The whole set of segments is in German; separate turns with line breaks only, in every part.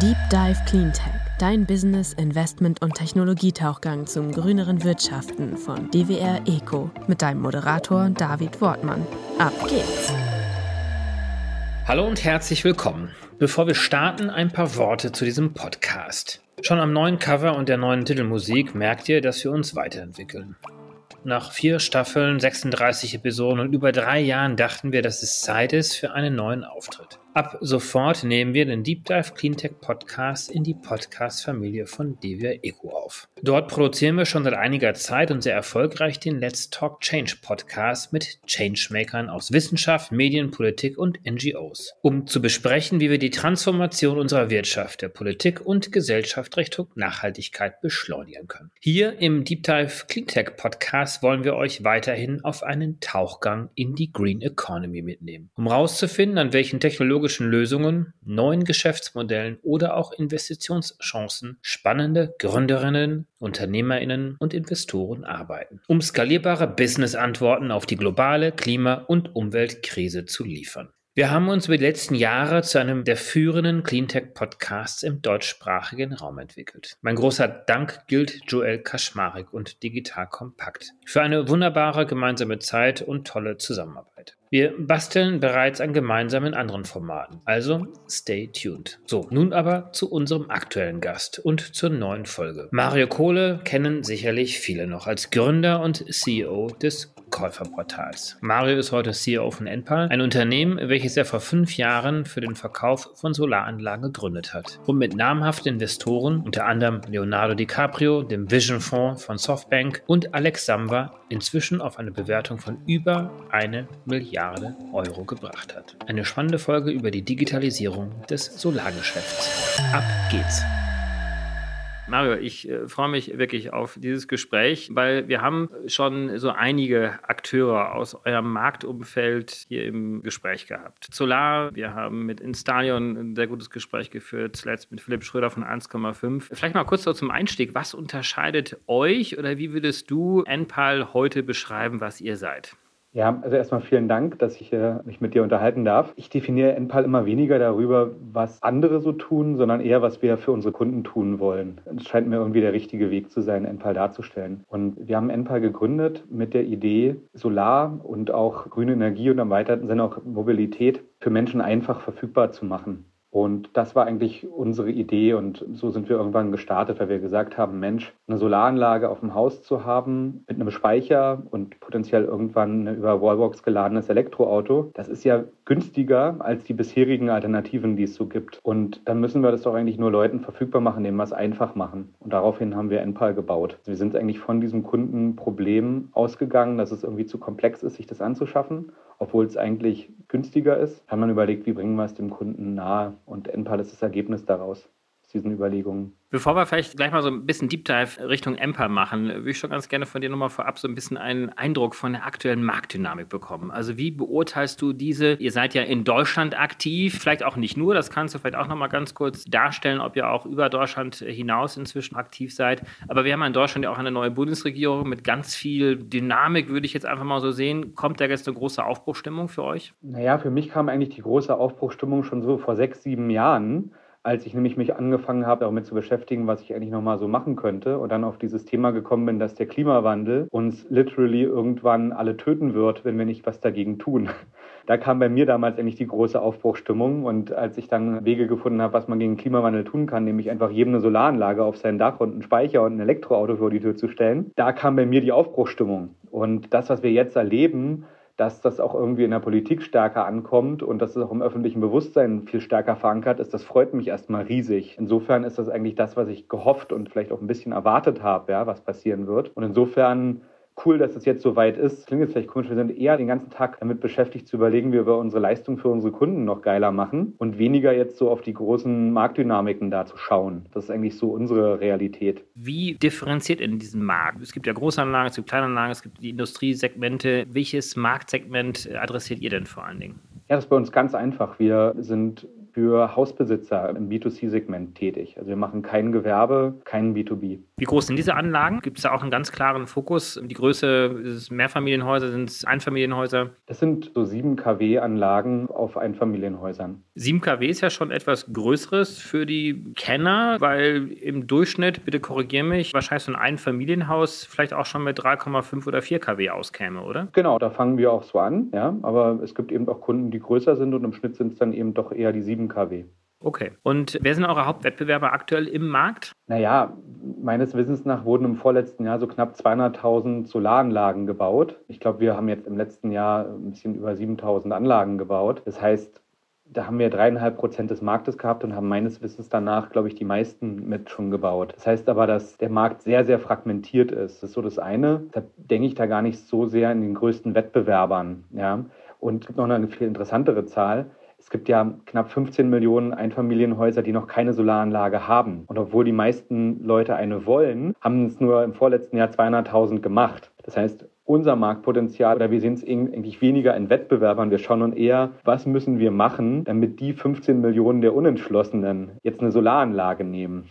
Deep Dive Cleantech, dein Business, Investment und Technologietauchgang zum grüneren Wirtschaften von DWR Eco mit deinem Moderator David Wortmann. Ab geht's!
Hallo und herzlich willkommen. Bevor wir starten, ein paar Worte zu diesem Podcast. Schon am neuen Cover und der neuen Titelmusik merkt ihr, dass wir uns weiterentwickeln. Nach vier Staffeln, 36 Episoden und über drei Jahren dachten wir, dass es Zeit ist für einen neuen Auftritt. Ab sofort nehmen wir den Deep Dive Cleantech Podcast in die Podcast-Familie von Devia Eco auf. Dort produzieren wir schon seit einiger Zeit und sehr erfolgreich den Let's Talk Change Podcast mit Changemakern aus Wissenschaft, Medien, Politik und NGOs, um zu besprechen, wie wir die Transformation unserer Wirtschaft, der Politik und Gesellschaft Richtung Nachhaltigkeit beschleunigen können. Hier im Deep Dive Cleantech Podcast wollen wir euch weiterhin auf einen Tauchgang in die Green Economy mitnehmen, um herauszufinden, an welchen technologischen technologischen Lösungen, neuen Geschäftsmodellen oder auch Investitionschancen spannende Gründerinnen, Unternehmerinnen und Investoren arbeiten, um skalierbare Business-Antworten auf die globale Klima- und Umweltkrise zu liefern. Wir haben uns über die letzten Jahre zu einem der führenden Cleantech-Podcasts im deutschsprachigen Raum entwickelt. Mein großer Dank gilt Joel Kaschmarek und Digital Kompakt für eine wunderbare gemeinsame Zeit und tolle Zusammenarbeit. Wir basteln bereits an gemeinsamen anderen Formaten, also stay tuned. So, nun aber zu unserem aktuellen Gast und zur neuen Folge. Mario Kohle kennen sicherlich viele noch als Gründer und CEO des Käuferportals. Mario ist heute CEO von Enpal, ein Unternehmen, welches er vor fünf Jahren für den Verkauf von Solaranlagen gegründet hat und mit namhaften Investoren, unter anderem Leonardo DiCaprio, dem Vision Fonds von Softbank und Alex Samba, inzwischen auf eine Bewertung von über eine Milliarde Euro gebracht hat. Eine spannende Folge über die Digitalisierung des Solargeschäfts. Ab geht's! Mario, ich äh, freue mich wirklich auf dieses Gespräch, weil wir haben schon so einige Akteure aus eurem Marktumfeld hier im Gespräch gehabt. Solar, wir haben mit Instalion ein sehr gutes Gespräch geführt, zuletzt mit Philipp Schröder von 1,5. Vielleicht mal kurz so zum Einstieg. Was unterscheidet euch oder wie würdest du Enpal heute beschreiben, was ihr seid?
Ja, also erstmal vielen Dank, dass ich äh, mich mit dir unterhalten darf. Ich definiere NPAL immer weniger darüber, was andere so tun, sondern eher, was wir für unsere Kunden tun wollen. Es scheint mir irgendwie der richtige Weg zu sein, NPAL darzustellen. Und wir haben NPAL gegründet mit der Idee, Solar und auch grüne Energie und im weiteren Sinne auch Mobilität für Menschen einfach verfügbar zu machen. Und das war eigentlich unsere Idee und so sind wir irgendwann gestartet, weil wir gesagt haben, Mensch, eine Solaranlage auf dem Haus zu haben mit einem Speicher und potenziell irgendwann über Wallbox geladenes Elektroauto, das ist ja günstiger als die bisherigen Alternativen, die es so gibt. Und dann müssen wir das doch eigentlich nur Leuten verfügbar machen, denen wir es einfach machen. Und daraufhin haben wir NPAL gebaut. Also wir sind eigentlich von diesem Kundenproblem ausgegangen, dass es irgendwie zu komplex ist, sich das anzuschaffen obwohl es eigentlich günstiger ist, haben man überlegt, wie bringen wir es dem Kunden nahe? Und NPAL ist das Ergebnis daraus, aus diesen Überlegungen.
Bevor wir vielleicht gleich mal so ein bisschen Deep Dive Richtung Emper machen, würde ich schon ganz gerne von dir nochmal vorab so ein bisschen einen Eindruck von der aktuellen Marktdynamik bekommen. Also wie beurteilst du diese, ihr seid ja in Deutschland aktiv, vielleicht auch nicht nur, das kannst du vielleicht auch nochmal ganz kurz darstellen, ob ihr auch über Deutschland hinaus inzwischen aktiv seid. Aber wir haben in Deutschland ja auch eine neue Bundesregierung mit ganz viel Dynamik, würde ich jetzt einfach mal so sehen. Kommt da jetzt eine große Aufbruchstimmung für euch?
Naja, für mich kam eigentlich die große Aufbruchstimmung schon so vor sechs, sieben Jahren als ich nämlich mich angefangen habe, damit zu beschäftigen, was ich eigentlich nochmal so machen könnte und dann auf dieses Thema gekommen bin, dass der Klimawandel uns literally irgendwann alle töten wird, wenn wir nicht was dagegen tun. Da kam bei mir damals eigentlich die große Aufbruchstimmung und als ich dann Wege gefunden habe, was man gegen Klimawandel tun kann, nämlich einfach jedem eine Solaranlage auf sein Dach und einen Speicher und ein Elektroauto vor die Tür zu stellen, da kam bei mir die Aufbruchstimmung. Und das, was wir jetzt erleben, dass das auch irgendwie in der Politik stärker ankommt und dass es auch im öffentlichen Bewusstsein viel stärker verankert ist, das freut mich erstmal riesig. Insofern ist das eigentlich das, was ich gehofft und vielleicht auch ein bisschen erwartet habe, ja, was passieren wird. Und insofern cool, dass es jetzt so weit ist. Klingt jetzt vielleicht komisch, wir sind eher den ganzen Tag damit beschäftigt zu überlegen, wie wir unsere Leistung für unsere Kunden noch geiler machen und weniger jetzt so auf die großen Marktdynamiken da zu schauen. Das ist eigentlich so unsere Realität.
Wie differenziert in diesem Markt? Es gibt ja Großanlagen, es gibt Kleinanlagen, es gibt die Industriesegmente. Welches Marktsegment adressiert ihr denn vor allen Dingen?
Ja, das ist bei uns ganz einfach. Wir sind für Hausbesitzer im B2C-Segment tätig. Also wir machen kein Gewerbe, kein B2B.
Wie groß sind diese Anlagen? Gibt es da auch einen ganz klaren Fokus? Die Größe, ist Mehrfamilienhäuser, sind es Einfamilienhäuser?
Das sind so 7 kW-Anlagen auf Einfamilienhäusern.
7 kW ist ja schon etwas Größeres für die Kenner, weil im Durchschnitt, bitte korrigiere mich, wahrscheinlich so ein Einfamilienhaus vielleicht auch schon mit 3,5 oder 4 kW auskäme, oder?
Genau, da fangen wir auch so an, ja. Aber es gibt eben auch Kunden, die größer sind und im Schnitt sind es dann eben doch eher die 7 kW.
Okay. Und wer sind eure Hauptwettbewerber aktuell im Markt?
Naja, meines Wissens nach wurden im vorletzten Jahr so knapp 200.000 Solaranlagen gebaut. Ich glaube, wir haben jetzt im letzten Jahr ein bisschen über 7.000 Anlagen gebaut. Das heißt, da haben wir dreieinhalb Prozent des Marktes gehabt und haben meines Wissens danach, glaube ich, die meisten mit schon gebaut. Das heißt aber, dass der Markt sehr, sehr fragmentiert ist. Das ist so das eine. Deshalb denke ich da gar nicht so sehr in den größten Wettbewerbern. Ja. Und es gibt noch eine viel interessantere Zahl. Es gibt ja knapp 15 Millionen Einfamilienhäuser, die noch keine Solaranlage haben. Und obwohl die meisten Leute eine wollen, haben es nur im vorletzten Jahr 200.000 gemacht. Das heißt, unser Marktpotenzial oder wir sehen es eigentlich weniger in Wettbewerbern. Wir schauen nun eher, was müssen wir machen, damit die 15 Millionen der Unentschlossenen jetzt eine Solaranlage nehmen.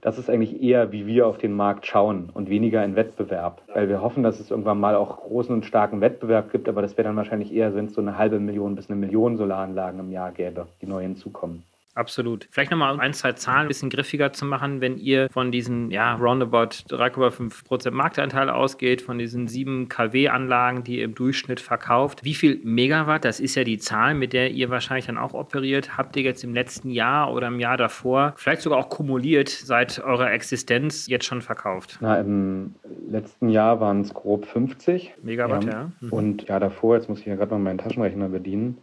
Das ist eigentlich eher, wie wir auf den Markt schauen und weniger in Wettbewerb. Weil wir hoffen, dass es irgendwann mal auch großen und starken Wettbewerb gibt, aber das wäre dann wahrscheinlich eher, wenn es so eine halbe Million bis eine Million Solaranlagen im Jahr gäbe, die neu hinzukommen.
Absolut. Vielleicht nochmal ein, zwei Zahlen ein bisschen griffiger zu machen, wenn ihr von diesen, ja, roundabout 3,5 Prozent Marktanteil ausgeht, von diesen 7 kW-Anlagen, die ihr im Durchschnitt verkauft. Wie viel Megawatt, das ist ja die Zahl, mit der ihr wahrscheinlich dann auch operiert, habt ihr jetzt im letzten Jahr oder im Jahr davor, vielleicht sogar auch kumuliert seit eurer Existenz jetzt schon verkauft?
Na, im letzten Jahr waren es grob 50
Megawatt, ja.
ja. Mhm. Und ja, davor, jetzt muss ich ja gerade mal meinen Taschenrechner bedienen,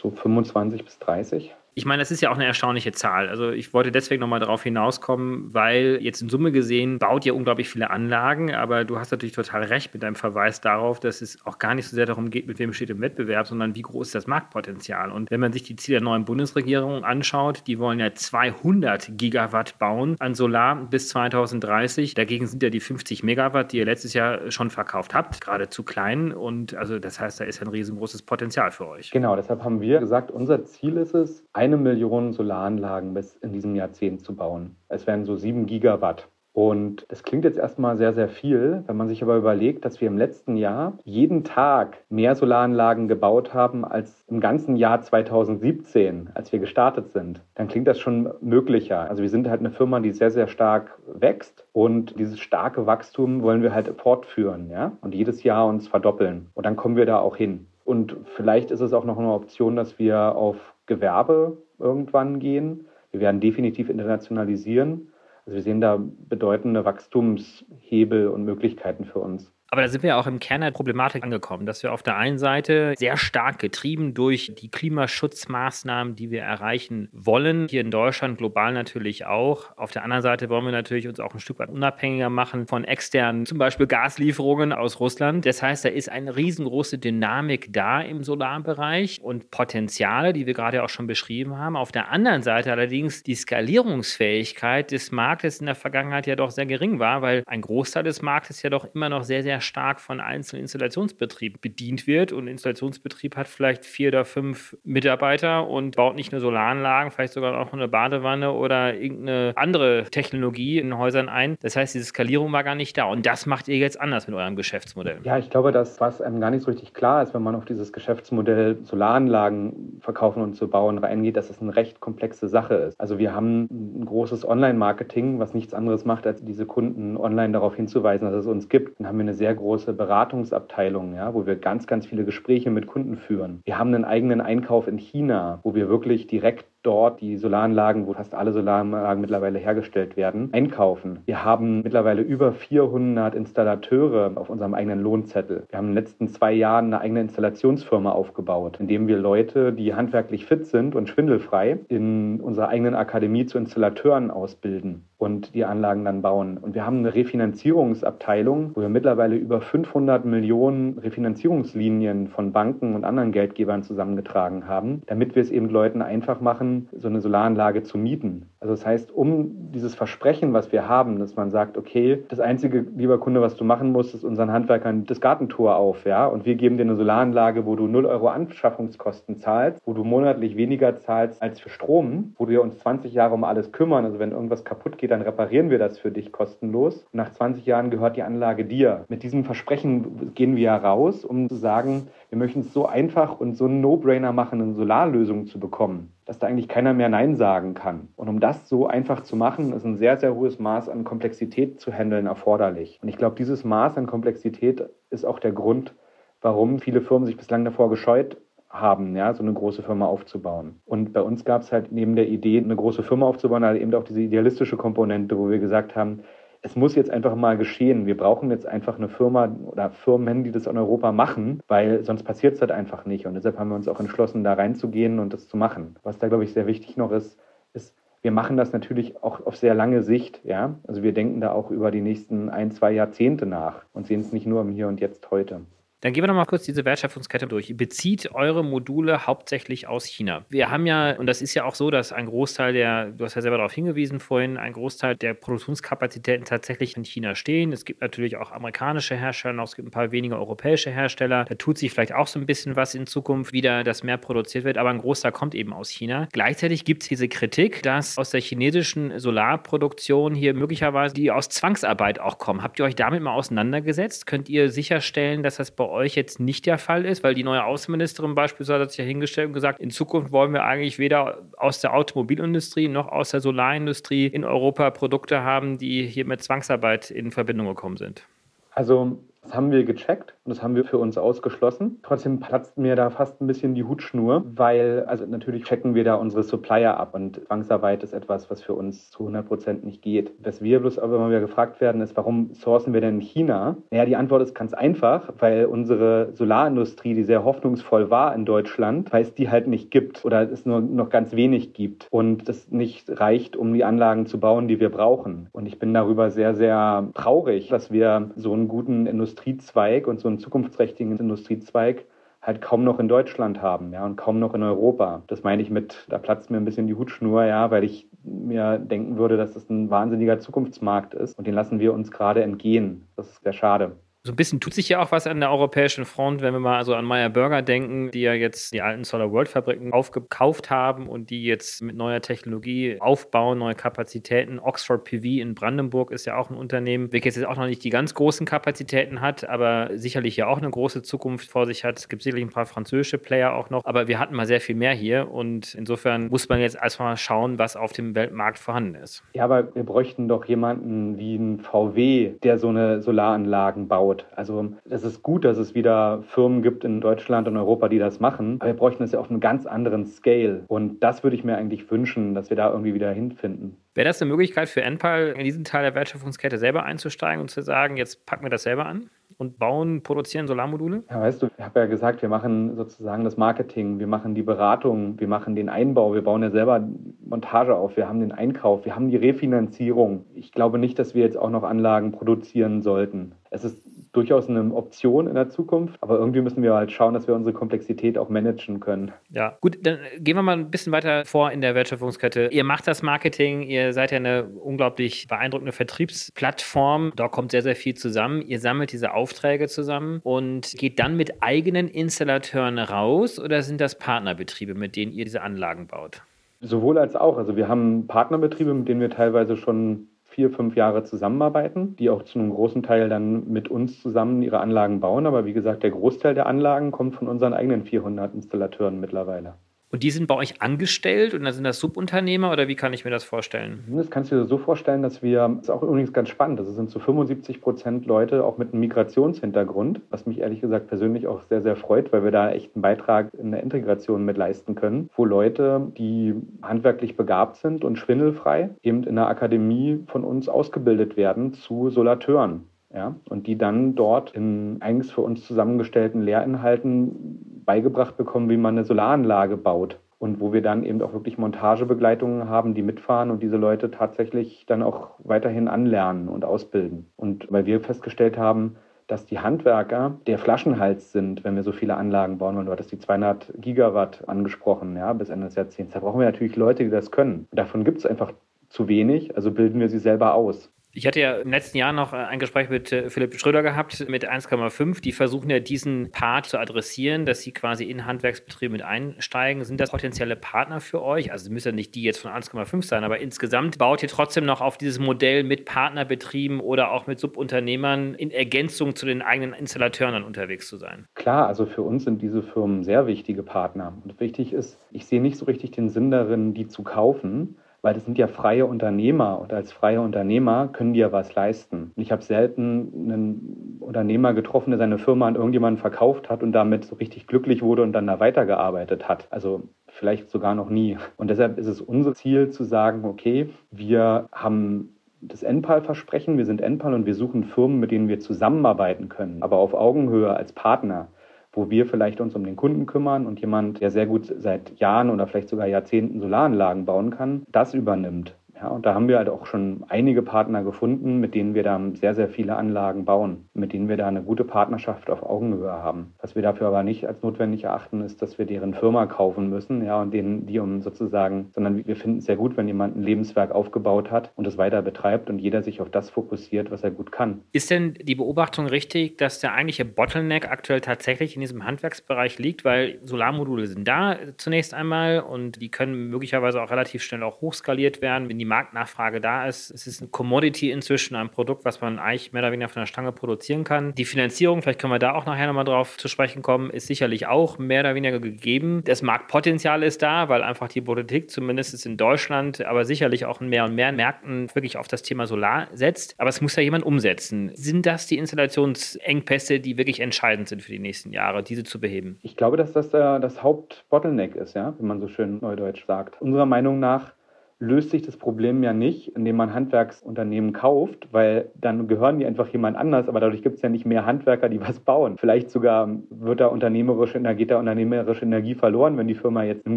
so 25 bis 30.
Ich meine, das ist ja auch eine erstaunliche Zahl. Also ich wollte deswegen nochmal darauf hinauskommen, weil jetzt in Summe gesehen baut ihr unglaublich viele Anlagen, aber du hast natürlich total recht mit deinem Verweis darauf, dass es auch gar nicht so sehr darum geht, mit wem steht im Wettbewerb, sondern wie groß ist das Marktpotenzial. Und wenn man sich die Ziele der neuen Bundesregierung anschaut, die wollen ja 200 Gigawatt bauen an Solar bis 2030. Dagegen sind ja die 50 Megawatt, die ihr letztes Jahr schon verkauft habt, gerade zu klein. Und also das heißt, da ist ja ein riesengroßes Potenzial für euch.
Genau, deshalb haben wir gesagt, unser Ziel ist es, eine Million Solaranlagen bis in diesem Jahrzehnt zu bauen. Es wären so sieben Gigawatt. Und das klingt jetzt erstmal sehr, sehr viel, wenn man sich aber überlegt, dass wir im letzten Jahr jeden Tag mehr Solaranlagen gebaut haben als im ganzen Jahr 2017, als wir gestartet sind, dann klingt das schon möglicher. Also wir sind halt eine Firma, die sehr, sehr stark wächst und dieses starke Wachstum wollen wir halt fortführen, ja, und jedes Jahr uns verdoppeln. Und dann kommen wir da auch hin. Und vielleicht ist es auch noch eine Option, dass wir auf Gewerbe irgendwann gehen. Wir werden definitiv internationalisieren. Also wir sehen da bedeutende Wachstumshebel und Möglichkeiten für uns.
Aber da sind wir auch im Kern der Problematik angekommen, dass wir auf der einen Seite sehr stark getrieben durch die Klimaschutzmaßnahmen, die wir erreichen wollen, hier in Deutschland, global natürlich auch. Auf der anderen Seite wollen wir natürlich uns auch ein Stück weit unabhängiger machen von externen, zum Beispiel Gaslieferungen aus Russland. Das heißt, da ist eine riesengroße Dynamik da im Solarbereich und Potenziale, die wir gerade auch schon beschrieben haben. Auf der anderen Seite allerdings die Skalierungsfähigkeit des Marktes in der Vergangenheit ja doch sehr gering war, weil ein Großteil des Marktes ja doch immer noch sehr, sehr stark von einzelnen Installationsbetrieben bedient wird. Und ein Installationsbetrieb hat vielleicht vier oder fünf Mitarbeiter und baut nicht nur Solaranlagen, vielleicht sogar auch eine Badewanne oder irgendeine andere Technologie in Häusern ein. Das heißt, diese Skalierung war gar nicht da. Und das macht ihr jetzt anders mit eurem Geschäftsmodell.
Ja, ich glaube, dass was einem gar nicht so richtig klar ist, wenn man auf dieses Geschäftsmodell Solaranlagen verkaufen und zu bauen reingeht, dass es eine recht komplexe Sache ist. Also wir haben ein großes Online-Marketing, was nichts anderes macht, als diese Kunden online darauf hinzuweisen, dass es uns gibt. Dann haben wir eine sehr sehr große Beratungsabteilung, ja, wo wir ganz, ganz viele Gespräche mit Kunden führen. Wir haben einen eigenen Einkauf in China, wo wir wirklich direkt dort die Solaranlagen, wo fast alle Solaranlagen mittlerweile hergestellt werden, einkaufen. Wir haben mittlerweile über 400 Installateure auf unserem eigenen Lohnzettel. Wir haben in den letzten zwei Jahren eine eigene Installationsfirma aufgebaut, indem wir Leute, die handwerklich fit sind und schwindelfrei, in unserer eigenen Akademie zu Installateuren ausbilden und die Anlagen dann bauen. Und wir haben eine Refinanzierungsabteilung, wo wir mittlerweile über 500 Millionen Refinanzierungslinien von Banken und anderen Geldgebern zusammengetragen haben, damit wir es eben Leuten einfach machen, machen, so eine Solaranlage zu mieten. Also das heißt, um dieses Versprechen, was wir haben, dass man sagt, okay, das einzige, lieber Kunde, was du machen musst, ist unseren Handwerkern das Gartentor auf, ja, und wir geben dir eine Solaranlage, wo du 0 Euro Anschaffungskosten zahlst, wo du monatlich weniger zahlst als für Strom, wo wir uns 20 Jahre um alles kümmern. Also wenn irgendwas kaputt geht, dann reparieren wir das für dich kostenlos. Nach 20 Jahren gehört die Anlage dir. Mit diesem Versprechen gehen wir ja raus, um zu sagen, wir möchten es so einfach und so ein No-Brainer machen, eine Solarlösung zu bekommen, dass da eigentlich keiner mehr Nein sagen kann. Und um das so einfach zu machen, ist ein sehr, sehr hohes Maß an Komplexität zu handeln erforderlich. Und ich glaube, dieses Maß an Komplexität ist auch der Grund, warum viele Firmen sich bislang davor gescheut haben, ja, so eine große Firma aufzubauen. Und bei uns gab es halt neben der Idee, eine große Firma aufzubauen, halt eben auch diese idealistische Komponente, wo wir gesagt haben, es muss jetzt einfach mal geschehen. Wir brauchen jetzt einfach eine Firma oder Firmen, die das in Europa machen, weil sonst passiert es halt einfach nicht. Und deshalb haben wir uns auch entschlossen, da reinzugehen und das zu machen. Was da, glaube ich, sehr wichtig noch ist, ist, wir machen das natürlich auch auf sehr lange Sicht. Ja? Also wir denken da auch über die nächsten ein, zwei Jahrzehnte nach und sehen es nicht nur im Hier und Jetzt heute.
Dann gehen wir noch mal kurz diese Wertschöpfungskette durch. Bezieht eure Module hauptsächlich aus China. Wir haben ja, und das ist ja auch so, dass ein Großteil der, du hast ja selber darauf hingewiesen vorhin, ein Großteil der Produktionskapazitäten tatsächlich in China stehen. Es gibt natürlich auch amerikanische Hersteller, es gibt ein paar wenige europäische Hersteller. Da tut sich vielleicht auch so ein bisschen was in Zukunft wieder, dass mehr produziert wird, aber ein Großteil kommt eben aus China. Gleichzeitig gibt es diese Kritik, dass aus der chinesischen Solarproduktion hier möglicherweise die aus Zwangsarbeit auch kommen. Habt ihr euch damit mal auseinandergesetzt? Könnt ihr sicherstellen, dass das bei euch jetzt nicht der Fall ist, weil die neue Außenministerin beispielsweise hat sich ja hingestellt und gesagt, in Zukunft wollen wir eigentlich weder aus der Automobilindustrie noch aus der Solarindustrie in Europa Produkte haben, die hier mit Zwangsarbeit in Verbindung gekommen sind.
Also das haben wir gecheckt und das haben wir für uns ausgeschlossen. Trotzdem platzt mir da fast ein bisschen die Hutschnur, weil, also natürlich checken wir da unsere Supplier ab und Zwangsarbeit ist etwas, was für uns zu 100 Prozent nicht geht. Was wir bloß aber immer wieder gefragt werden, ist, warum sourcen wir denn in China? Naja, die Antwort ist ganz einfach, weil unsere Solarindustrie, die sehr hoffnungsvoll war in Deutschland, weil es die halt nicht gibt oder es nur noch ganz wenig gibt und das nicht reicht, um die Anlagen zu bauen, die wir brauchen. Und ich bin darüber sehr, sehr traurig, dass wir so einen guten Industrie Industriezweig und so einen zukunftsträchtigen Industriezweig halt kaum noch in Deutschland haben, ja, und kaum noch in Europa. Das meine ich mit, da platzt mir ein bisschen die Hutschnur, ja, weil ich mir denken würde, dass das ein wahnsinniger Zukunftsmarkt ist und den lassen wir uns gerade entgehen. Das ist sehr schade.
So ein bisschen tut sich ja auch was an der europäischen Front, wenn wir mal so an Meyer Burger denken, die ja jetzt die alten Solar World Fabriken aufgekauft haben und die jetzt mit neuer Technologie aufbauen, neue Kapazitäten. Oxford PV in Brandenburg ist ja auch ein Unternehmen, welches jetzt auch noch nicht die ganz großen Kapazitäten hat, aber sicherlich ja auch eine große Zukunft vor sich hat. Es gibt sicherlich ein paar französische Player auch noch, aber wir hatten mal sehr viel mehr hier und insofern muss man jetzt erstmal schauen, was auf dem Weltmarkt vorhanden ist.
Ja, aber wir bräuchten doch jemanden wie ein VW, der so eine Solaranlagen baut baut. Also es ist gut, dass es wieder Firmen gibt in Deutschland und Europa, die das machen, aber wir bräuchten das ja auf einem ganz anderen Scale. Und das würde ich mir eigentlich wünschen, dass wir da irgendwie wieder hinfinden.
Wäre das eine Möglichkeit für Enpal, in diesen Teil der Wertschöpfungskette selber einzusteigen und zu sagen, jetzt packen wir das selber an? und bauen, produzieren Solarmodule?
Ja, weißt du, ich habe ja gesagt, wir machen sozusagen das Marketing, wir machen die Beratung, wir machen den Einbau, wir bauen ja selber Montage auf, wir haben den Einkauf, wir haben die Refinanzierung. Ich glaube nicht, dass wir jetzt auch noch Anlagen produzieren sollten. Es ist durchaus eine Option in der Zukunft, aber irgendwie müssen wir halt schauen, dass wir unsere Komplexität auch managen können.
Ja, gut, dann gehen wir mal ein bisschen weiter vor in der Wertschöpfungskette. Ihr macht das Marketing, ihr seid ja eine unglaublich beeindruckende Vertriebsplattform. Da kommt sehr, sehr viel zusammen. Ihr sammelt diese Aufträge zusammen und geht dann mit eigenen Installateuren raus oder sind das Partnerbetriebe, mit denen ihr diese Anlagen baut?
Sowohl als auch. Also wir haben Partnerbetriebe, mit denen wir teilweise schon vier, fünf Jahre zusammenarbeiten, die auch zu einem großen Teil dann mit uns zusammen ihre Anlagen bauen. Aber wie gesagt, der Großteil der Anlagen kommt von unseren eigenen 400 Installateuren mittlerweile.
Und die sind bei euch angestellt und dann sind das Subunternehmer oder wie kann ich mir das vorstellen?
Das kannst du dir so vorstellen, dass wir, das ist auch übrigens ganz spannend, das sind so 75 Prozent Leute auch mit einem Migrationshintergrund, was mich ehrlich gesagt persönlich auch sehr, sehr freut, weil wir da echt einen Beitrag in der Integration mit leisten können, wo Leute, die handwerklich begabt sind und schwindelfrei, eben in der Akademie von uns ausgebildet werden zu Solateuren. Ja, und die dann dort in eigens für uns zusammengestellten Lehrinhalten beigebracht bekommen, wie man eine Solaranlage baut. Und wo wir dann eben auch wirklich Montagebegleitungen haben, die mitfahren und diese Leute tatsächlich dann auch weiterhin anlernen und ausbilden. Und weil wir festgestellt haben, dass die Handwerker der Flaschenhals sind, wenn wir so viele Anlagen bauen wollen. Du hattest die 200 Gigawatt angesprochen, ja, bis Ende des Jahrzehnts. Da brauchen wir natürlich Leute, die das können. Davon gibt es einfach zu wenig, also bilden wir sie selber aus.
Ich hatte ja im letzten Jahr noch äh, ein Gespräch mit äh, Philipp Schröder gehabt mit 1,5. Die versuchen ja diesen Part zu adressieren, dass sie quasi in Handwerksbetriebe mit einsteigen. Sind das potenzielle Partner für euch? Also müssen ja nicht die jetzt von 1,5 sein, aber insgesamt baut ihr trotzdem noch auf dieses Modell mit Partnerbetrieben oder auch mit Subunternehmern in Ergänzung zu den eigenen Installateuren dann unterwegs zu sein.
Klar, also für uns sind diese Firmen sehr wichtige Partner. Und wichtig ist, ich sehe nicht so richtig den Sinn darin, die zu kaufen weil das sind ja freie Unternehmer und als freie Unternehmer können die ja was leisten. Ich habe selten einen Unternehmer getroffen, der seine Firma an irgendjemanden verkauft hat und damit so richtig glücklich wurde und dann da weitergearbeitet hat. Also vielleicht sogar noch nie. Und deshalb ist es unser Ziel zu sagen, okay, wir haben das NPAL-Versprechen, wir sind NPAL und wir suchen Firmen, mit denen wir zusammenarbeiten können, aber auf Augenhöhe als Partner wo wir vielleicht uns um den Kunden kümmern und jemand, der sehr gut seit Jahren oder vielleicht sogar Jahrzehnten Solaranlagen bauen kann, das übernimmt. Ja, und da haben wir halt auch schon einige Partner gefunden, mit denen wir da sehr, sehr viele Anlagen bauen, mit denen wir da eine gute Partnerschaft auf Augenhöhe haben. Was wir dafür aber nicht als notwendig erachten, ist, dass wir deren Firma kaufen müssen, ja, und denen, die um sozusagen, sondern wir finden es sehr gut, wenn jemand ein Lebenswerk aufgebaut hat und es weiter betreibt und jeder sich auf das fokussiert, was er gut kann.
Ist denn die Beobachtung richtig, dass der eigentliche Bottleneck aktuell tatsächlich in diesem Handwerksbereich liegt, weil Solarmodule sind da zunächst einmal und die können möglicherweise auch relativ schnell auch hochskaliert werden, wenn die Marktnachfrage da ist. Es ist ein Commodity inzwischen, ein Produkt, was man eigentlich mehr oder weniger von der Stange produzieren kann. Die Finanzierung, vielleicht können wir da auch nachher nochmal drauf zu sprechen kommen, ist sicherlich auch mehr oder weniger gegeben. Das Marktpotenzial ist da, weil einfach die Politik, zumindest in Deutschland, aber sicherlich auch in mehr und mehr Märkten wirklich auf das Thema Solar setzt. Aber es muss ja jemand umsetzen. Sind das die Installationsengpässe, die wirklich entscheidend sind für die nächsten Jahre, diese zu beheben?
Ich glaube, dass das äh, das Hauptbottleneck ist, ja, wie man so schön neudeutsch sagt. Unserer Meinung nach löst sich das Problem ja nicht, indem man Handwerksunternehmen kauft, weil dann gehören die einfach jemand anders, aber dadurch gibt es ja nicht mehr Handwerker, die was bauen. Vielleicht sogar wird da unternehmerische, geht da unternehmerische Energie verloren, wenn die Firma jetzt einem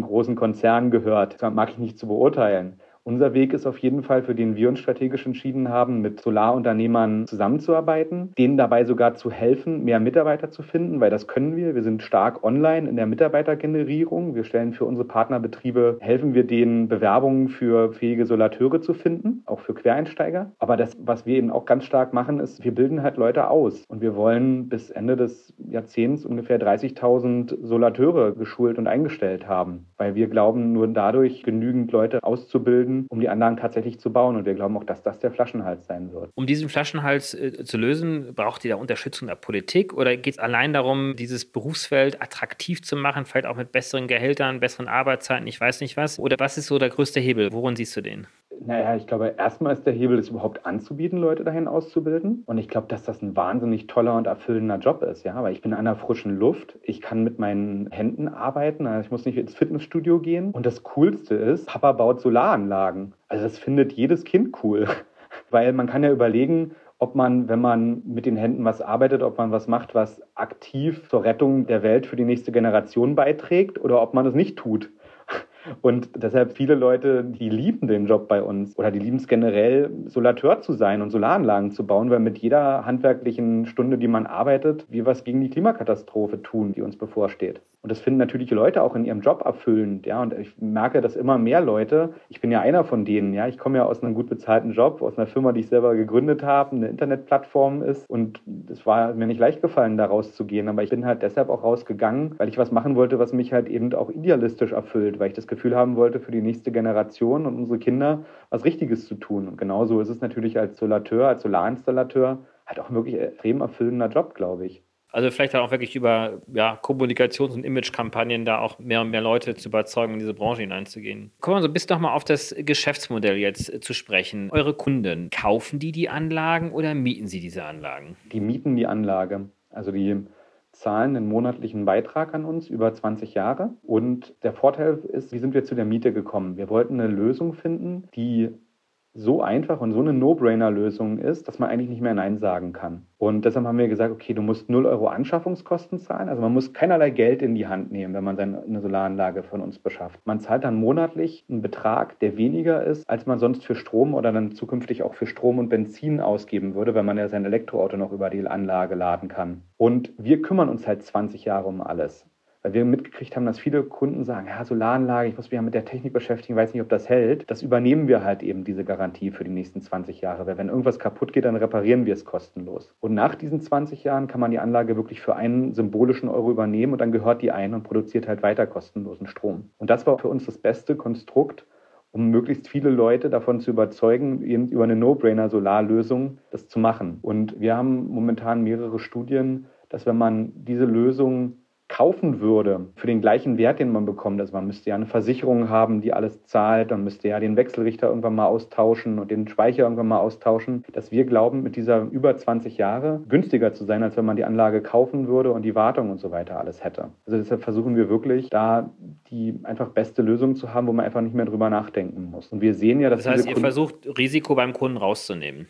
großen Konzern gehört. Das mag ich nicht zu beurteilen. Unser Weg ist auf jeden Fall, für den wir uns strategisch entschieden haben, mit Solarunternehmern zusammenzuarbeiten, denen dabei sogar zu helfen, mehr Mitarbeiter zu finden, weil das können wir. Wir sind stark online in der Mitarbeitergenerierung. Wir stellen für unsere Partnerbetriebe, helfen wir denen, Bewerbungen für fähige Solateure zu finden, auch für Quereinsteiger. Aber das, was wir eben auch ganz stark machen, ist, wir bilden halt Leute aus. Und wir wollen bis Ende des Jahrzehnts ungefähr 30.000 Solateure geschult und eingestellt haben, weil wir glauben, nur dadurch genügend Leute auszubilden, finden, um die Anlagen tatsächlich zu bauen. Und wir glauben auch, dass das der Flaschenhals sein wird.
Um diesen Flaschenhals äh, zu lösen, braucht ihr da Unterstützung der Politik oder geht es allein darum, dieses Berufsfeld attraktiv zu machen, vielleicht auch mit besseren Gehältern, besseren Arbeitszeiten, ich weiß nicht was? Oder was ist so der größte Hebel? Worin siehst du den?
Naja, ich glaube, erstmal ist der Hebel, es überhaupt anzubieten, Leute dahin auszubilden. Und ich glaube, dass das ein wahnsinnig toller und erfüllender Job ist, ja, weil ich bin in einer frischen Luft, ich kann mit meinen Händen arbeiten, also ich muss nicht ins Fitnessstudio gehen. Und das Coolste ist, Papa baut Solaranlagen. Anlagen. Also das findet jedes Kind cool, weil man kann ja überlegen, ob man, wenn man mit den Händen was arbeitet, ob man was macht, was aktiv zur Rettung der Welt für die nächste Generation beiträgt oder ob man es nicht tut. Und deshalb viele Leute, die lieben den Job bei uns oder die lieben es generell, Solateur zu sein und Solaranlagen zu bauen, weil mit jeder handwerklichen Stunde, die man arbeitet, wir was gegen die Klimakatastrophe tun, die uns bevorsteht. Und das finden natürlich Leute auch in ihrem Job erfüllend, ja. Und ich merke, dass immer mehr Leute, ich bin ja einer von denen, ja, ich komme ja aus einem gut bezahlten Job, aus einer Firma, die ich selber gegründet habe, eine Internetplattform ist. Und es war mir nicht leicht gefallen, da rauszugehen. Aber ich bin halt deshalb auch rausgegangen, weil ich was machen wollte, was mich halt eben auch idealistisch erfüllt, weil ich das Gefühl haben wollte, für die nächste Generation und unsere Kinder was Richtiges zu tun. Und genauso ist es natürlich als Solateur, als Solarinstallateur halt auch wirklich extrem erfüllender Job, glaube ich.
Also vielleicht auch wirklich über ja, Kommunikations- und Imagekampagnen da auch mehr und mehr Leute zu überzeugen, in diese Branche hineinzugehen. Kommen wir so bis nochmal auf das Geschäftsmodell jetzt zu sprechen. Eure Kunden, kaufen die die Anlagen oder mieten sie diese Anlagen?
Die mieten die Anlage. Also die zahlen einen monatlichen Beitrag an uns über 20 Jahre. Und der Vorteil ist, wie sind wir zu der Miete gekommen? Wir wollten eine Lösung finden, die so einfach und so eine No-Brainer-Lösung ist, dass man eigentlich nicht mehr Nein sagen kann. Und deshalb haben wir gesagt, okay, du musst 0 Euro Anschaffungskosten zahlen. Also man muss keinerlei Geld in die Hand nehmen, wenn man seine Solaranlage von uns beschafft. Man zahlt dann monatlich einen Betrag, der weniger ist, als man sonst für Strom oder dann zukünftig auch für Strom und Benzin ausgeben würde, wenn man ja sein Elektroauto noch über die Anlage laden kann. Und wir kümmern uns halt 20 Jahre um alles weil wir mitgekriegt haben, dass viele Kunden sagen, ja, Solaranlage, ich muss mich ja mit der Technik beschäftigen, weiß nicht, ob das hält. Das übernehmen wir halt eben, diese Garantie für die nächsten 20 Jahre. Weil wenn irgendwas kaputt geht, dann reparieren wir es kostenlos. Und nach diesen 20 Jahren kann man die Anlage wirklich für einen symbolischen Euro übernehmen und dann gehört die ein und produziert halt weiter kostenlosen Strom. Und das war für uns das beste Konstrukt, um möglichst viele Leute davon zu überzeugen, eben über eine No-Brainer-Solarlösung das zu machen. Und wir haben momentan mehrere Studien, dass wenn man diese Lösung kaufen würde für den gleichen Wert, den man bekommt, also man müsste ja eine Versicherung haben, die alles zahlt, dann müsste ja den Wechselrichter irgendwann mal austauschen und den Speicher irgendwann mal austauschen, dass wir glauben, mit dieser über 20 Jahre günstiger zu sein, als wenn man die Anlage kaufen würde und die Wartung und so weiter alles hätte. Also deshalb versuchen wir wirklich, da die einfach beste Lösung zu haben, wo man einfach nicht mehr drüber nachdenken muss. Und wir sehen ja, dass
das heißt, ihr versucht Risiko beim Kunden rauszunehmen.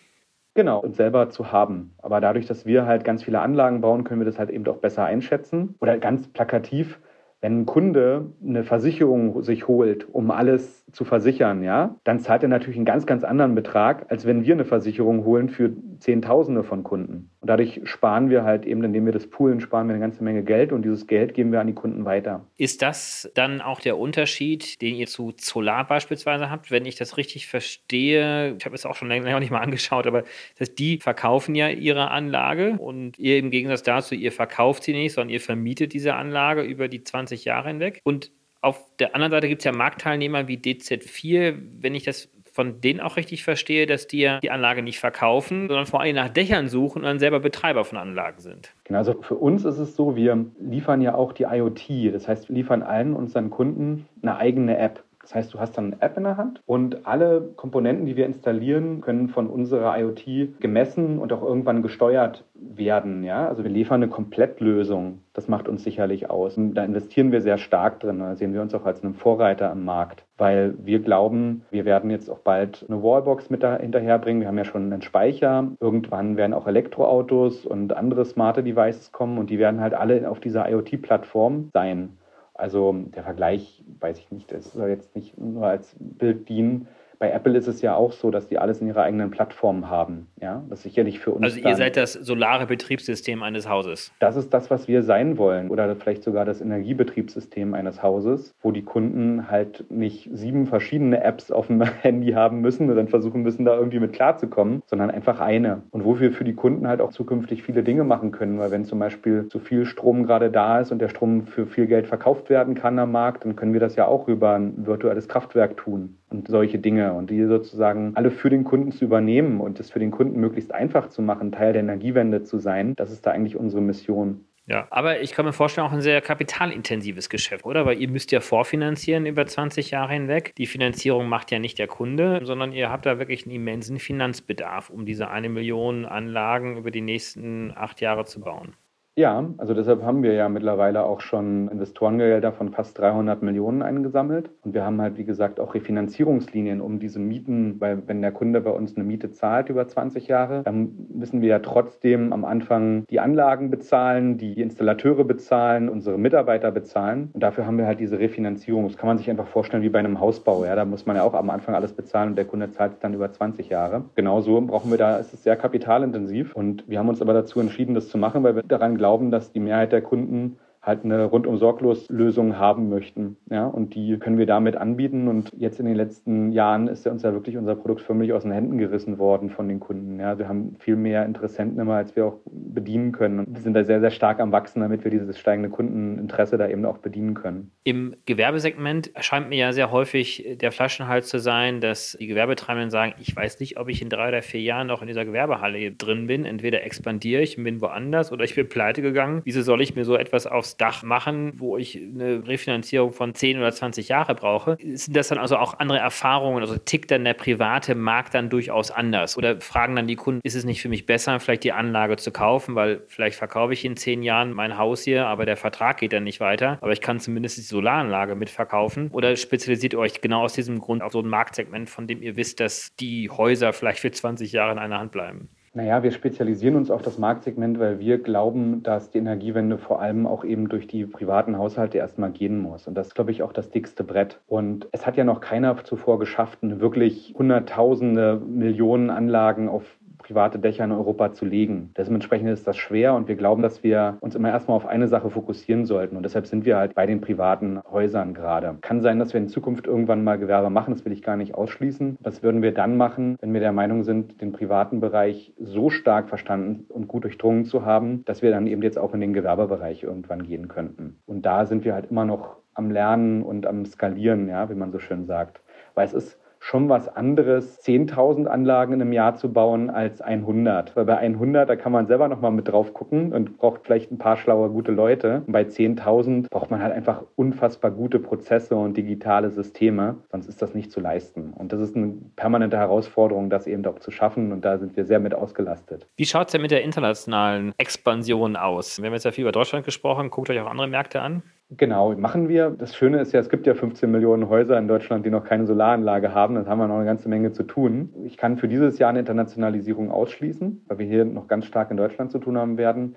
Genau, und selber zu haben. Aber dadurch, dass wir halt ganz viele Anlagen bauen, können wir das halt eben auch besser einschätzen. Oder ganz plakativ, wenn ein Kunde eine Versicherung sich holt, um alles zu versichern, ja, dann zahlt er natürlich einen ganz, ganz anderen Betrag, als wenn wir eine Versicherung holen für Zehntausende von Kunden. Und dadurch sparen wir halt eben, indem wir das poolen, sparen wir eine ganze Menge Geld und dieses Geld geben wir an die Kunden weiter.
Ist das dann auch der Unterschied, den ihr zu Solar beispielsweise habt? Wenn ich das richtig verstehe, ich habe es auch schon länger nicht mal angeschaut, aber dass die verkaufen ja ihre Anlage und ihr im Gegensatz dazu, ihr verkauft sie nicht, sondern ihr vermietet diese Anlage über die 20 20 Jahre hinweg. Und auf der anderen Seite gibt es ja Marktteilnehmer wie DZ4, wenn ich das von denen auch richtig verstehe, dass die ja die Anlage nicht verkaufen, sondern vor allem nach Dächern suchen und dann selber Betreiber von Anlagen sind.
Genau, also für uns ist es so, wir liefern ja auch die IoT. Das heißt, wir liefern allen unseren Kunden eine eigene App. Das heißt, du hast dann eine App in der Hand und alle Komponenten, die wir installieren, können von unserer IoT gemessen und auch irgendwann gesteuert werden. Ja? Also wir liefern eine Komplettlösung. Das macht uns sicherlich aus. Da investieren wir sehr stark drin. Da sehen wir uns auch als einen Vorreiter am Markt, weil wir glauben, wir werden jetzt auch bald eine Wallbox mit da hinterherbringen. Wir haben ja schon einen Speicher. Irgendwann werden auch Elektroautos und andere smarte Devices kommen und die werden halt alle auf dieser IoT-Plattform sein. Also der Vergleich, weiß ich nicht, das soll jetzt nicht nur als Bild dienen. Bei Apple ist es ja auch so, dass die alles in ihrer eigenen Plattform haben. Ja, das ist sicherlich für uns.
Also ihr seid das solare Betriebssystem eines Hauses.
Das ist das, was wir sein wollen. Oder vielleicht sogar das Energiebetriebssystem eines Hauses, wo die Kunden halt nicht sieben verschiedene Apps auf dem Handy haben müssen und dann versuchen müssen, da irgendwie mit klarzukommen, sondern einfach eine. Und wo wir für die Kunden halt auch zukünftig viele Dinge machen können. Weil wenn zum Beispiel zu viel Strom gerade da ist und der Strom für viel Geld verkauft werden kann am Markt, dann können wir das ja auch über ein virtuelles Kraftwerk tun und solche Dinge und die sozusagen alle für den Kunden zu übernehmen und es für den Kunden möglichst einfach zu machen, Teil der Energiewende zu sein, das ist da eigentlich unsere Mission.
Ja, aber ich kann mir vorstellen, auch ein sehr kapitalintensives Geschäft, oder? Weil ihr müsst ja vorfinanzieren über 20 Jahre hinweg. Die Finanzierung macht ja nicht der Kunde, sondern ihr habt da wirklich einen immensen Finanzbedarf, um diese eine Million Anlagen über die nächsten acht Jahre zu bauen.
Ja, also deshalb haben wir ja mittlerweile auch schon Investorengelder von fast 300 Millionen eingesammelt. Und wir haben halt, wie gesagt, auch Refinanzierungslinien, um diese Mieten, weil wenn der Kunde bei uns eine Miete zahlt über 20 Jahre, dann müssen wir ja trotzdem am Anfang die Anlagen bezahlen, die Installateure bezahlen, unsere Mitarbeiter bezahlen. Und dafür haben wir halt diese Refinanzierung. Das kann man sich einfach vorstellen wie bei einem Hausbau. Ja, da muss man ja auch am Anfang alles bezahlen und der Kunde zahlt es dann über 20 Jahre. Genauso brauchen wir da, ist es sehr kapitalintensiv. Und wir haben uns aber dazu entschieden, das zu machen, weil wir daran glauben, glauben, dass die Mehrheit der Kunden halt eine rundum sorglos Lösung haben möchten. Ja, und die können wir damit anbieten. Und jetzt in den letzten Jahren ist ja uns ja wirklich unser Produkt förmlich aus den Händen gerissen worden von den Kunden. Ja, wir haben viel mehr Interessenten immer, als wir auch bedienen können. Und wir sind da sehr, sehr stark am Wachsen, damit wir dieses steigende Kundeninteresse da eben auch bedienen können.
Im Gewerbesegment erscheint mir ja sehr häufig der Flaschenhals zu sein, dass die Gewerbetreibenden sagen, ich weiß nicht, ob ich in drei oder vier Jahren noch in dieser Gewerbehalle drin bin. Entweder expandiere ich und bin woanders oder ich bin pleite gegangen. Wieso soll ich mir so etwas aufs Dach machen, wo ich eine Refinanzierung von 10 oder 20 Jahre brauche. Sind das dann also auch andere Erfahrungen? Also tickt dann der private Markt dann durchaus anders? Oder fragen dann die Kunden, ist es nicht für mich besser, vielleicht die Anlage zu kaufen, weil vielleicht verkaufe ich in zehn Jahren mein Haus hier, aber der Vertrag geht dann nicht weiter, aber ich kann zumindest die Solaranlage mitverkaufen? Oder spezialisiert euch genau aus diesem Grund auf so ein Marktsegment, von dem ihr wisst, dass die Häuser vielleicht für 20 Jahre in einer Hand bleiben?
Naja, wir spezialisieren uns auf das Marktsegment, weil wir glauben, dass die Energiewende vor allem auch eben durch die privaten Haushalte erstmal gehen muss. Und das ist, glaube ich, auch das dickste Brett. Und es hat ja noch keiner zuvor geschafft, wirklich hunderttausende Millionen Anlagen auf private Dächer in Europa zu legen. Dementsprechend ist das schwer und wir glauben, dass wir uns immer erstmal auf eine Sache fokussieren sollten. Und deshalb sind wir halt bei den privaten Häusern gerade. Kann sein, dass wir in Zukunft irgendwann mal Gewerbe machen, das will ich gar nicht ausschließen. Das würden wir dann machen, wenn wir der Meinung sind, den privaten Bereich so stark verstanden und gut durchdrungen zu haben, dass wir dann eben jetzt auch in den Gewerbebereich irgendwann gehen könnten. Und da sind wir halt immer noch am Lernen und am Skalieren, ja, wie man so schön sagt. Weil es ist schon was anderes, 10.000 Anlagen in einem Jahr zu bauen als 100. Weil bei 100, da kann man selber noch mal mit drauf gucken und braucht vielleicht ein paar schlaue, gute Leute. Und bei 10.000 braucht man halt einfach unfassbar gute Prozesse und digitale Systeme, sonst ist das nicht zu leisten. Und das ist eine permanente Herausforderung, das eben auch zu schaffen und da sind wir sehr mit ausgelastet.
Wie schaut es denn mit der internationalen Expansion aus? Wir haben jetzt ja viel über Deutschland gesprochen, guckt euch auch andere Märkte an.
Genau, machen wir. Das Schöne ist ja, es gibt ja 15 Millionen Häuser in Deutschland, die noch keine Solaranlage haben. Das haben wir noch eine ganze Menge zu tun. Ich kann für dieses Jahr eine Internationalisierung ausschließen, weil wir hier noch ganz stark in Deutschland zu tun haben werden.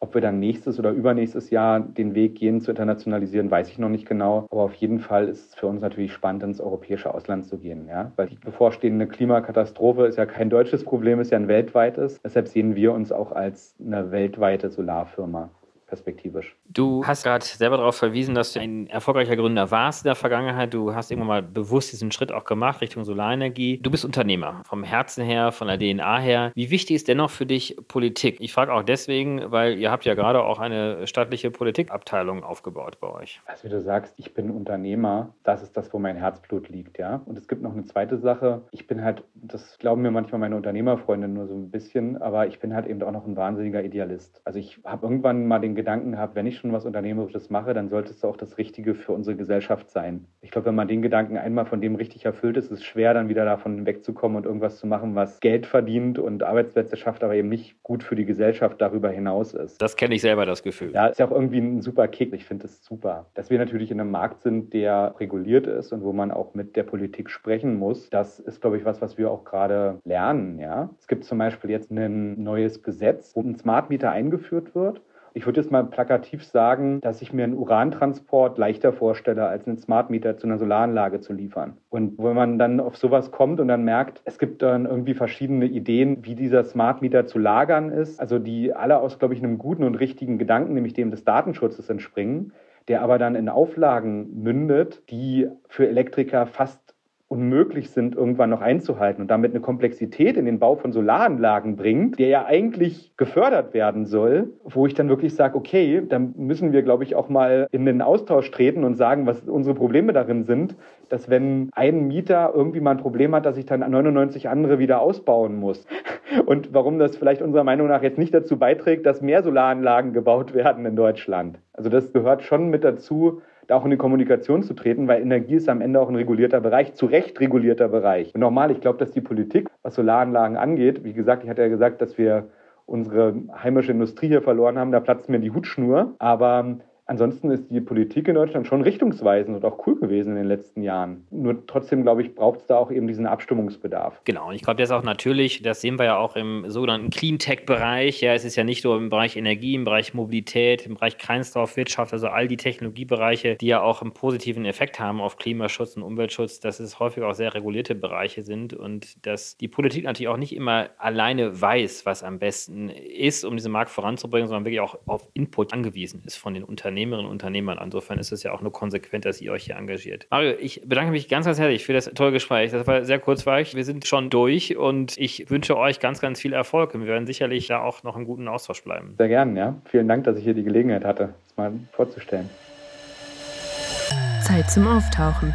Ob wir dann nächstes oder übernächstes Jahr den Weg gehen zu internationalisieren, weiß ich noch nicht genau. Aber auf jeden Fall ist es für uns natürlich spannend, ins europäische Ausland zu gehen. Ja? Weil die bevorstehende Klimakatastrophe ist ja kein deutsches Problem, ist ja ein weltweites. Deshalb sehen wir uns auch als eine weltweite Solarfirma perspektivisch.
Du hast gerade selber darauf verwiesen, dass du ein erfolgreicher Gründer warst in der Vergangenheit. Du hast irgendwann mal bewusst diesen Schritt auch gemacht Richtung Solarenergie. Du bist Unternehmer, vom Herzen her, von der DNA her. Wie wichtig ist dennoch für dich Politik? Ich frage auch deswegen, weil ihr habt ja gerade auch eine staatliche Politikabteilung aufgebaut bei euch.
Also wie du sagst, ich bin Unternehmer. Das ist das, wo mein Herzblut liegt, ja. Und es gibt noch eine zweite Sache. Ich bin halt, das glauben mir manchmal meine Unternehmerfreunde nur so ein bisschen, aber ich bin halt eben auch noch ein wahnsinniger Idealist. Also ich habe irgendwann mal den Gedanken habe, wenn ich schon was Unternehmerisches mache, dann sollte es auch das Richtige für unsere Gesellschaft sein. Ich glaube, wenn man den Gedanken einmal von dem richtig erfüllt ist, ist es schwer, dann wieder davon wegzukommen und irgendwas zu machen, was Geld verdient und Arbeitsplätze schafft, aber eben nicht gut für die Gesellschaft darüber hinaus ist.
Das kenne ich selber, das Gefühl.
Ja, ist ja auch irgendwie ein super Kick. Ich finde es super. Dass wir natürlich in einem Markt sind, der reguliert ist und wo man auch mit der Politik sprechen muss, das ist, glaube ich, was, was wir auch gerade lernen. Ja? Es gibt zum Beispiel jetzt ein neues Gesetz, wo ein Smart Meter eingeführt wird. Ich würde jetzt mal plakativ sagen, dass ich mir einen Urantransport leichter vorstelle, als einen Smart Meter zu einer Solaranlage zu liefern. Und wenn man dann auf sowas kommt und dann merkt, es gibt dann irgendwie verschiedene Ideen, wie dieser Smart Meter zu lagern ist, also die alle aus, glaube ich, einem guten und richtigen Gedanken, nämlich dem des Datenschutzes entspringen, der aber dann in Auflagen mündet, die für Elektriker fast unmöglich sind, irgendwann noch einzuhalten und damit eine Komplexität in den Bau von Solaranlagen bringt, der ja eigentlich gefördert werden soll, wo ich dann wirklich sage, okay, dann müssen wir, glaube ich, auch mal in den Austausch treten und sagen, was unsere Probleme darin sind, dass wenn ein Mieter irgendwie mal ein Problem hat, dass ich dann 99 andere wieder ausbauen muss. Und warum das vielleicht unserer Meinung nach jetzt nicht dazu beiträgt, dass mehr Solaranlagen gebaut werden in Deutschland. Also das gehört schon mit dazu, da auch in die Kommunikation zu treten, weil Energie ist am Ende auch ein regulierter Bereich, zu Recht regulierter Bereich. Und nochmal, ich glaube, dass die Politik, was Solaranlagen angeht, wie gesagt, ich hatte ja gesagt, dass wir unsere heimische Industrie hier verloren haben, da platzt mir die Hutschnur. Aber Ansonsten ist die Politik in Deutschland schon richtungsweisend und auch cool gewesen in den letzten Jahren. Nur trotzdem, glaube ich, braucht es da auch eben diesen Abstimmungsbedarf.
Genau, und ich glaube, das ist auch natürlich, das sehen wir ja auch im sogenannten Cleantech-Bereich. Ja, es ist ja nicht nur im Bereich Energie, im Bereich Mobilität, im Bereich Kreislaufwirtschaft, also all die Technologiebereiche, die ja auch einen positiven Effekt haben auf Klimaschutz und Umweltschutz, dass es häufig auch sehr regulierte Bereiche sind und dass die Politik natürlich auch nicht immer alleine weiß, was am besten ist, um diesen Markt voranzubringen, sondern wirklich auch auf Input angewiesen ist von den Unternehmen. Unternehmerinnen und Unternehmern. Insofern ist es ja auch nur konsequent, dass ihr euch hier engagiert. Mario, ich bedanke mich ganz, ganz herzlich für das tolle Gespräch. Das war sehr kurzweilig. Wir sind schon durch und ich wünsche euch ganz, ganz viel Erfolg. Und wir werden sicherlich da auch noch einen guten Austausch bleiben.
Sehr gerne, ja. Vielen Dank, dass ich hier die Gelegenheit hatte, das mal vorzustellen.
Zeit zum Auftauchen.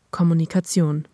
Kommunikation.